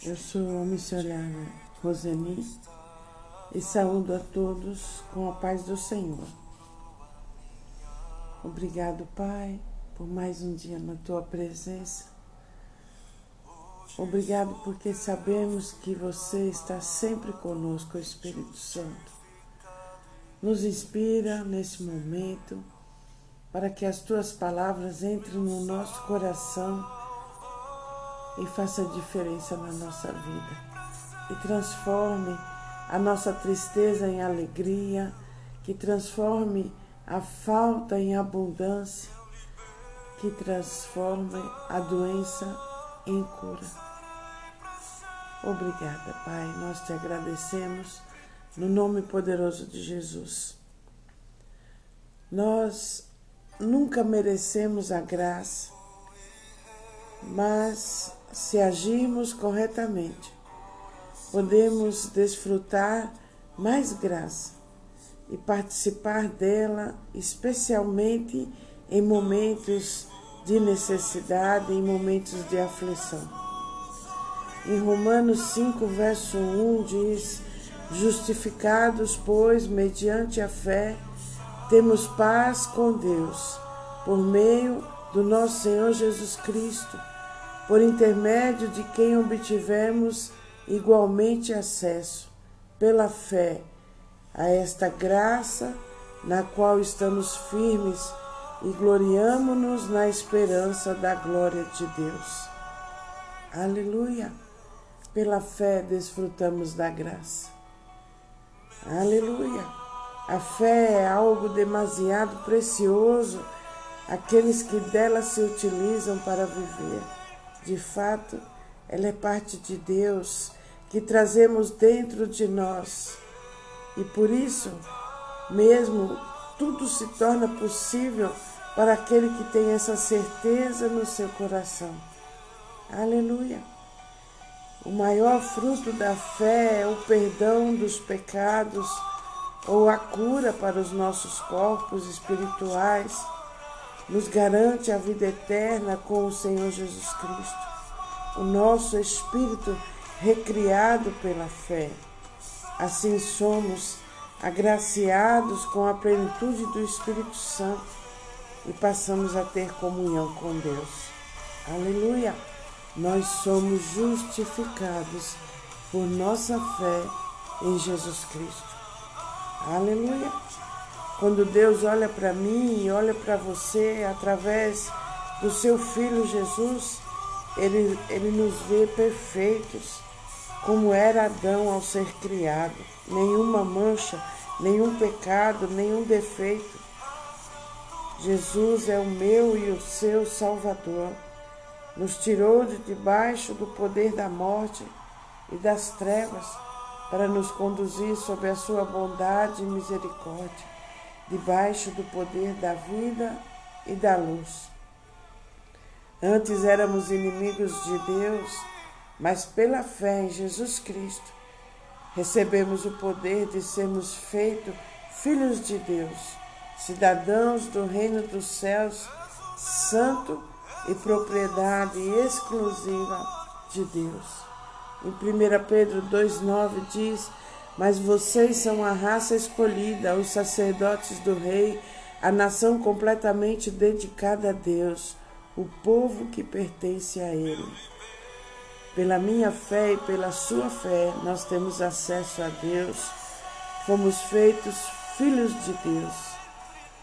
Eu sou a missionária Roseni e saúdo a todos com a paz do Senhor. Obrigado, Pai, por mais um dia na tua presença. Obrigado porque sabemos que você está sempre conosco, Espírito Santo. Nos inspira nesse momento para que as tuas palavras entrem no nosso coração e faça diferença na nossa vida. E transforme a nossa tristeza em alegria, que transforme a falta em abundância, que transforme a doença em cura. Obrigada, Pai. Nós te agradecemos no nome poderoso de Jesus. Nós nunca merecemos a graça, mas se agirmos corretamente, podemos desfrutar mais graça e participar dela, especialmente em momentos de necessidade, em momentos de aflição. Em Romanos 5, verso 1 diz: Justificados, pois, mediante a fé, temos paz com Deus, por meio do nosso Senhor Jesus Cristo por intermédio de quem obtivemos igualmente acesso, pela fé, a esta graça na qual estamos firmes e gloriamo-nos na esperança da glória de Deus. Aleluia! Pela fé desfrutamos da graça. Aleluia! A fé é algo demasiado precioso, aqueles que dela se utilizam para viver. De fato, ela é parte de Deus que trazemos dentro de nós. E por isso, mesmo, tudo se torna possível para aquele que tem essa certeza no seu coração. Aleluia! O maior fruto da fé é o perdão dos pecados ou a cura para os nossos corpos espirituais nos garante a vida eterna com o Senhor Jesus Cristo. O nosso espírito recriado pela fé. Assim somos agraciados com a plenitude do Espírito Santo e passamos a ter comunhão com Deus. Aleluia! Nós somos justificados por nossa fé em Jesus Cristo. Aleluia! Quando Deus olha para mim e olha para você através do seu Filho Jesus, ele, ele nos vê perfeitos, como era Adão ao ser criado. Nenhuma mancha, nenhum pecado, nenhum defeito. Jesus é o meu e o seu Salvador. Nos tirou de debaixo do poder da morte e das trevas para nos conduzir sob a sua bondade e misericórdia debaixo do poder da vida e da luz. Antes éramos inimigos de Deus, mas pela fé em Jesus Cristo recebemos o poder de sermos feitos filhos de Deus, cidadãos do reino dos céus, santo e propriedade exclusiva de Deus. Em 1 Pedro 2,9 diz mas vocês são a raça escolhida, os sacerdotes do Rei, a nação completamente dedicada a Deus, o povo que pertence a Ele. Pela minha fé e pela sua fé, nós temos acesso a Deus, fomos feitos filhos de Deus.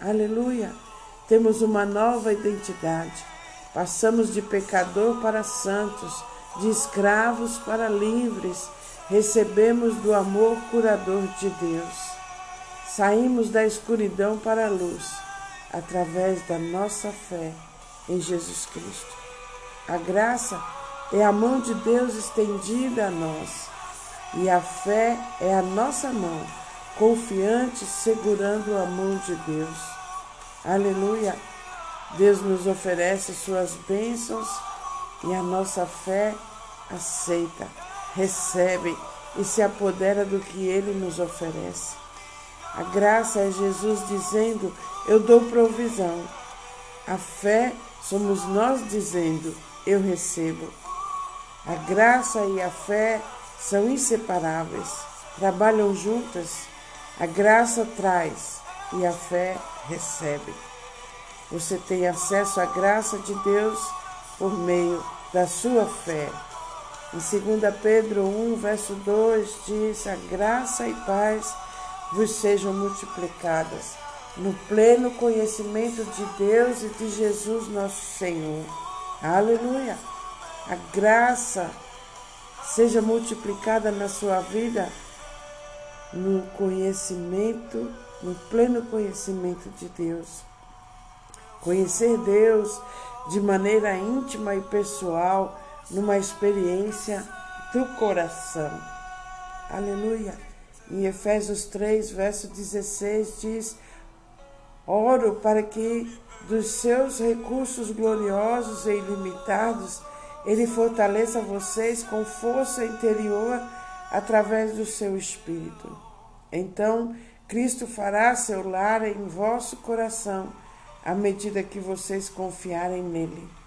Aleluia! Temos uma nova identidade. Passamos de pecador para santos, de escravos para livres recebemos do amor curador de Deus. Saímos da escuridão para a luz através da nossa fé em Jesus Cristo. A graça é a mão de Deus estendida a nós e a fé é a nossa mão, confiante, segurando a mão de Deus. Aleluia! Deus nos oferece suas bênçãos e a nossa fé aceita recebe e se apodera do que ele nos oferece. A graça é Jesus dizendo: Eu dou provisão. A fé somos nós dizendo: Eu recebo. A graça e a fé são inseparáveis, trabalham juntas. A graça traz e a fé recebe. Você tem acesso à graça de Deus por meio da sua fé. Em 2 Pedro 1, verso 2 diz: A graça e paz vos sejam multiplicadas no pleno conhecimento de Deus e de Jesus nosso Senhor. Aleluia! A graça seja multiplicada na sua vida no conhecimento, no pleno conhecimento de Deus. Conhecer Deus de maneira íntima e pessoal, numa experiência do coração. Aleluia. Em Efésios 3, verso 16 diz: Oro para que dos seus recursos gloriosos e ilimitados ele fortaleça vocês com força interior através do seu espírito. Então, Cristo fará seu lar em vosso coração à medida que vocês confiarem nele.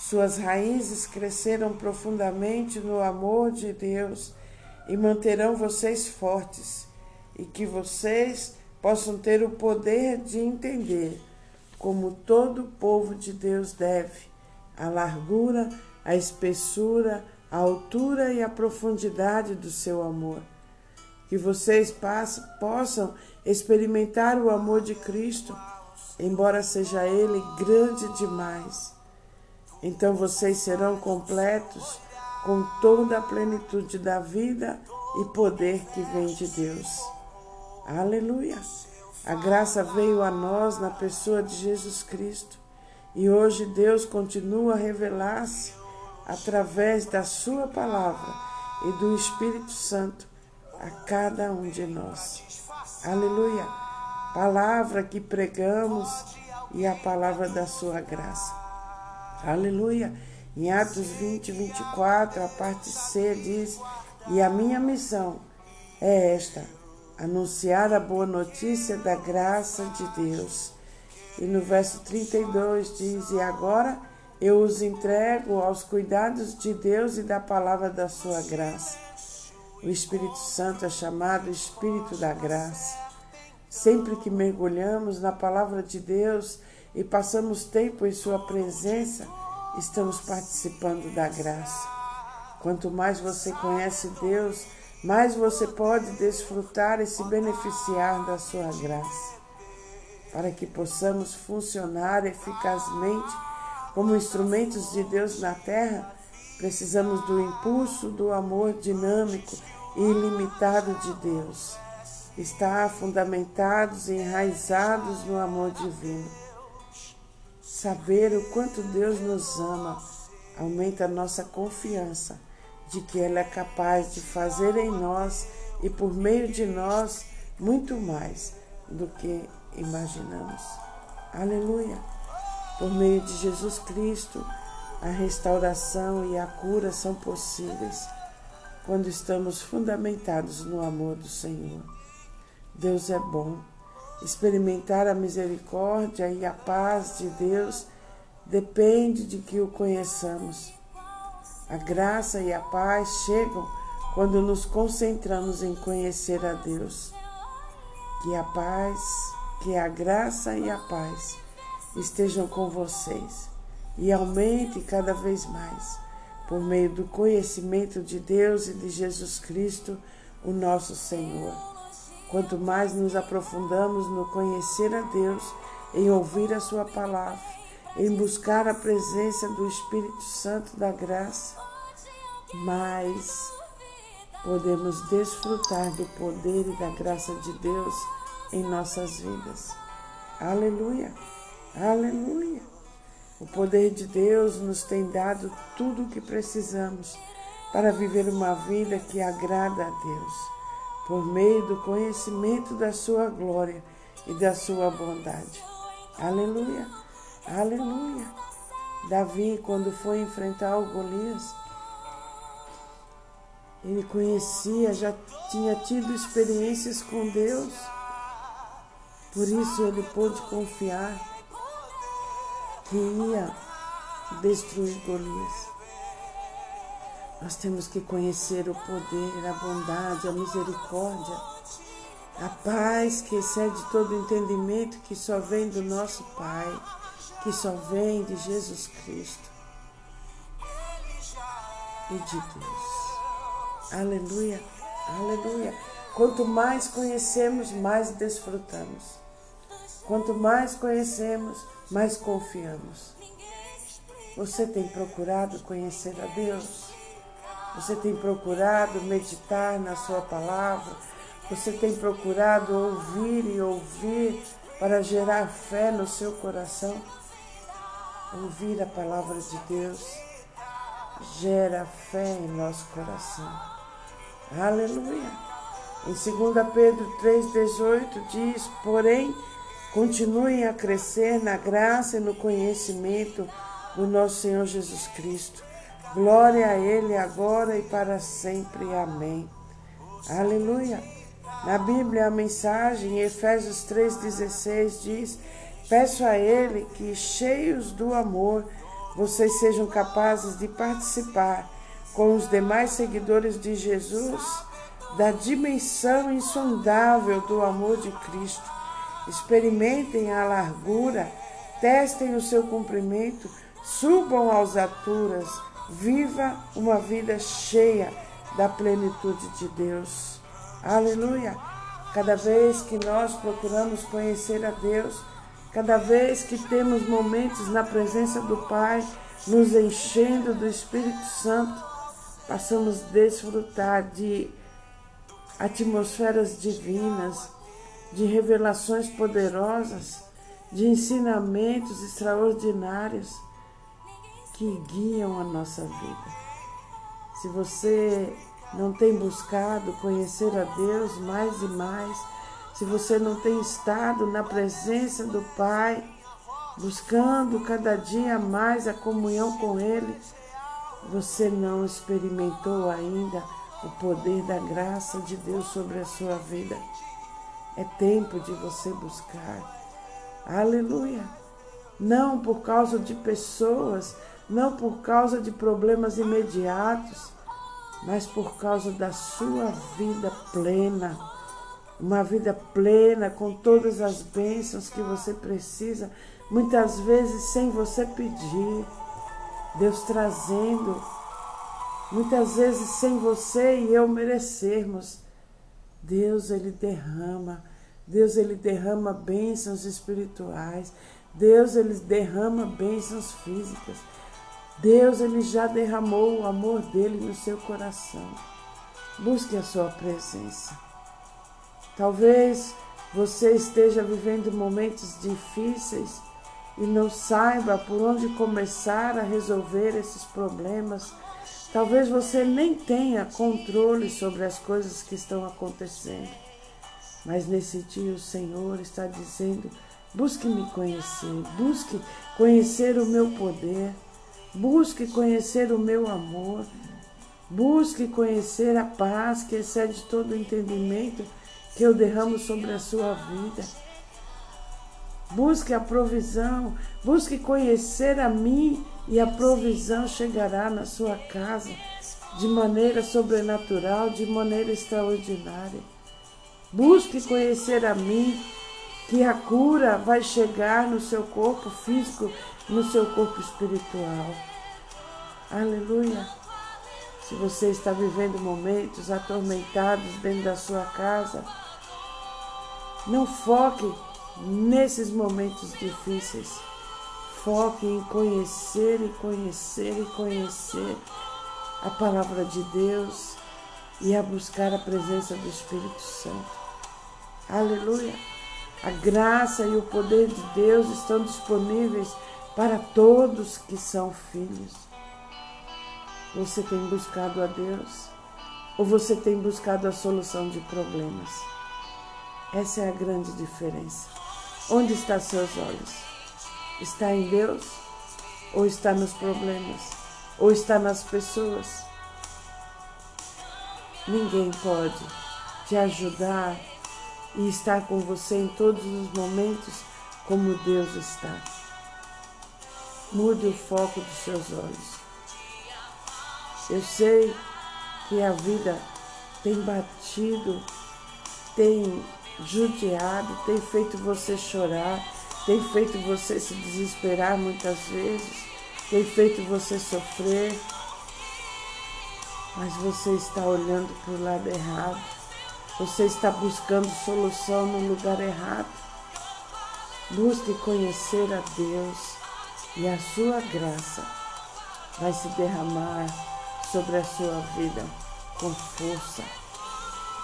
Suas raízes cresceram profundamente no amor de Deus e manterão vocês fortes, e que vocês possam ter o poder de entender, como todo povo de Deus deve, a largura, a espessura, a altura e a profundidade do seu amor. Que vocês possam experimentar o amor de Cristo, embora seja ele grande demais. Então vocês serão completos com toda a plenitude da vida e poder que vem de Deus. Aleluia! A graça veio a nós na pessoa de Jesus Cristo e hoje Deus continua a revelar-se através da Sua palavra e do Espírito Santo a cada um de nós. Aleluia! Palavra que pregamos e a palavra da Sua graça. Aleluia! Em Atos 20, 24, a parte C diz: E a minha missão é esta anunciar a boa notícia da graça de Deus. E no verso 32 diz: E agora eu os entrego aos cuidados de Deus e da palavra da sua graça. O Espírito Santo é chamado Espírito da graça. Sempre que mergulhamos na palavra de Deus e passamos tempo em Sua presença, estamos participando da graça. Quanto mais você conhece Deus, mais você pode desfrutar e se beneficiar da sua graça. Para que possamos funcionar eficazmente como instrumentos de Deus na terra, precisamos do impulso do amor dinâmico e ilimitado de Deus. Estar fundamentados e enraizados no amor divino. Saber o quanto Deus nos ama aumenta a nossa confiança de que Ele é capaz de fazer em nós e por meio de nós muito mais do que imaginamos. Aleluia! Por meio de Jesus Cristo, a restauração e a cura são possíveis quando estamos fundamentados no amor do Senhor. Deus é bom. Experimentar a misericórdia e a paz de Deus depende de que o conheçamos a graça e a paz chegam quando nos concentramos em conhecer a Deus. Que a paz, que a graça e a paz estejam com vocês e aumente cada vez mais por meio do conhecimento de Deus e de Jesus Cristo, o nosso Senhor. Quanto mais nos aprofundamos no conhecer a Deus, em ouvir a Sua palavra, em buscar a presença do Espírito Santo da graça, mais podemos desfrutar do poder e da graça de Deus em nossas vidas. Aleluia, aleluia. O poder de Deus nos tem dado tudo o que precisamos para viver uma vida que agrada a Deus, por meio do conhecimento da Sua glória e da Sua bondade. Aleluia. Aleluia! Davi, quando foi enfrentar o Golias, ele conhecia, já tinha tido experiências com Deus, por isso ele pôde confiar que ia destruir Golias. Nós temos que conhecer o poder, a bondade, a misericórdia, a paz que excede todo entendimento que só vem do nosso Pai, que só vem de Jesus Cristo e de Deus. Aleluia, aleluia. Quanto mais conhecemos, mais desfrutamos. Quanto mais conhecemos, mais confiamos. Você tem procurado conhecer a Deus? Você tem procurado meditar na Sua palavra? Você tem procurado ouvir e ouvir para gerar fé no seu coração? Ouvir a palavra de Deus gera fé em nosso coração. Aleluia. Em 2 Pedro 3,18 diz: Porém, continuem a crescer na graça e no conhecimento do nosso Senhor Jesus Cristo Glória a Ele agora e para sempre. Amém. Aleluia. Na Bíblia, a mensagem, em Efésios 3,16, diz: Peço a Ele que, cheios do amor, vocês sejam capazes de participar com os demais seguidores de Jesus da dimensão insondável do amor de Cristo. Experimentem a largura, testem o seu comprimento, subam às alturas Viva uma vida cheia da plenitude de Deus. Aleluia! Cada vez que nós procuramos conhecer a Deus, cada vez que temos momentos na presença do Pai, nos enchendo do Espírito Santo, passamos a desfrutar de atmosferas divinas, de revelações poderosas, de ensinamentos extraordinários que guiam a nossa vida. Se você não tem buscado conhecer a Deus mais e mais, se você não tem estado na presença do Pai, buscando cada dia mais a comunhão com Ele, você não experimentou ainda o poder da graça de Deus sobre a sua vida. É tempo de você buscar. Aleluia! Não por causa de pessoas, não por causa de problemas imediatos, mas por causa da sua vida plena. Uma vida plena com todas as bênçãos que você precisa, muitas vezes sem você pedir. Deus trazendo, muitas vezes sem você e eu merecermos. Deus, Ele derrama. Deus, Ele derrama bênçãos espirituais. Deus, Ele derrama bênçãos físicas. Deus ele já derramou o amor dele no seu coração. Busque a sua presença. Talvez você esteja vivendo momentos difíceis e não saiba por onde começar a resolver esses problemas. Talvez você nem tenha controle sobre as coisas que estão acontecendo. Mas nesse dia o Senhor está dizendo: busque me conhecer, busque conhecer o meu poder. Busque conhecer o meu amor. Busque conhecer a paz que excede todo o entendimento que eu derramo sobre a sua vida. Busque a provisão, busque conhecer a mim e a provisão chegará na sua casa de maneira sobrenatural, de maneira extraordinária. Busque conhecer a mim, que a cura vai chegar no seu corpo físico, no seu corpo espiritual. Aleluia. Se você está vivendo momentos atormentados dentro da sua casa, não foque nesses momentos difíceis. Foque em conhecer e conhecer e conhecer a palavra de Deus e a buscar a presença do Espírito Santo. Aleluia. A graça e o poder de Deus estão disponíveis para todos que são filhos. Você tem buscado a Deus ou você tem buscado a solução de problemas? Essa é a grande diferença. Onde está seus olhos? Está em Deus ou está nos problemas? Ou está nas pessoas? Ninguém pode te ajudar e estar com você em todos os momentos como Deus está. Mude o foco dos seus olhos Eu sei que a vida tem batido, tem judiado, tem feito você chorar, tem feito você se desesperar muitas vezes, tem feito você sofrer, mas você está olhando para o lado errado, você está buscando solução no lugar errado. Busque conhecer a Deus e a sua graça vai se derramar sobre a sua vida com força.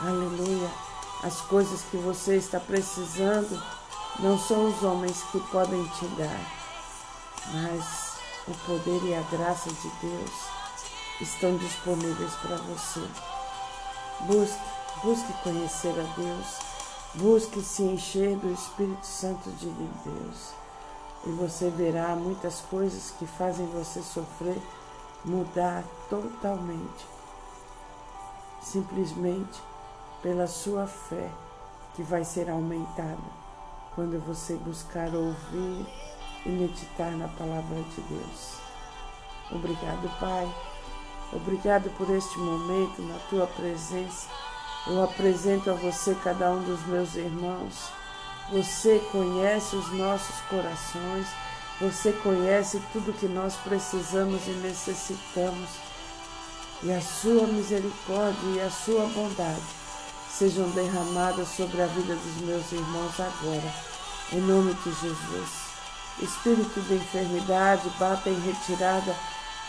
Aleluia. As coisas que você está precisando não são os homens que podem te dar, mas o poder e a graça de Deus estão disponíveis para você. Busque, busque conhecer a Deus, busque se encher do Espírito Santo de Deus. E você verá muitas coisas que fazem você sofrer mudar totalmente. Simplesmente pela sua fé que vai ser aumentada quando você buscar ouvir e meditar na palavra de Deus. Obrigado, Pai. Obrigado por este momento na tua presença. Eu apresento a você cada um dos meus irmãos. Você conhece os nossos corações. Você conhece tudo que nós precisamos e necessitamos. E a sua misericórdia e a sua bondade sejam derramadas sobre a vida dos meus irmãos agora, em nome de Jesus. Espírito de enfermidade, bata em retirada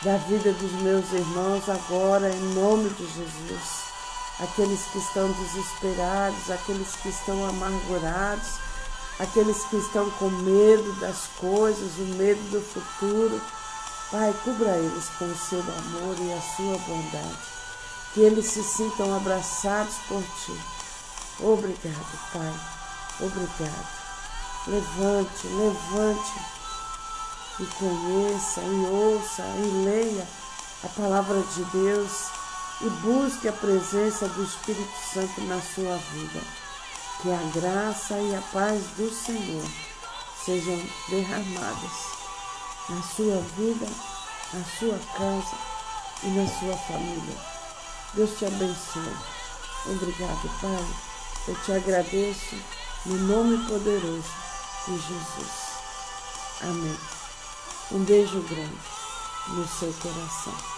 da vida dos meus irmãos agora, em nome de Jesus. Aqueles que estão desesperados, aqueles que estão amargurados, aqueles que estão com medo das coisas, o medo do futuro. Pai, cubra eles com o seu amor e a sua bondade que eles se sintam abraçados por ti. Obrigado, Pai. Obrigado. Levante, levante e conheça e ouça e leia a palavra de Deus e busque a presença do Espírito Santo na sua vida. Que a graça e a paz do Senhor sejam derramadas na sua vida, na sua casa e na sua família. Deus te abençoe. Obrigado, Pai. Eu te agradeço no nome poderoso de Jesus. Amém. Um beijo grande no seu coração.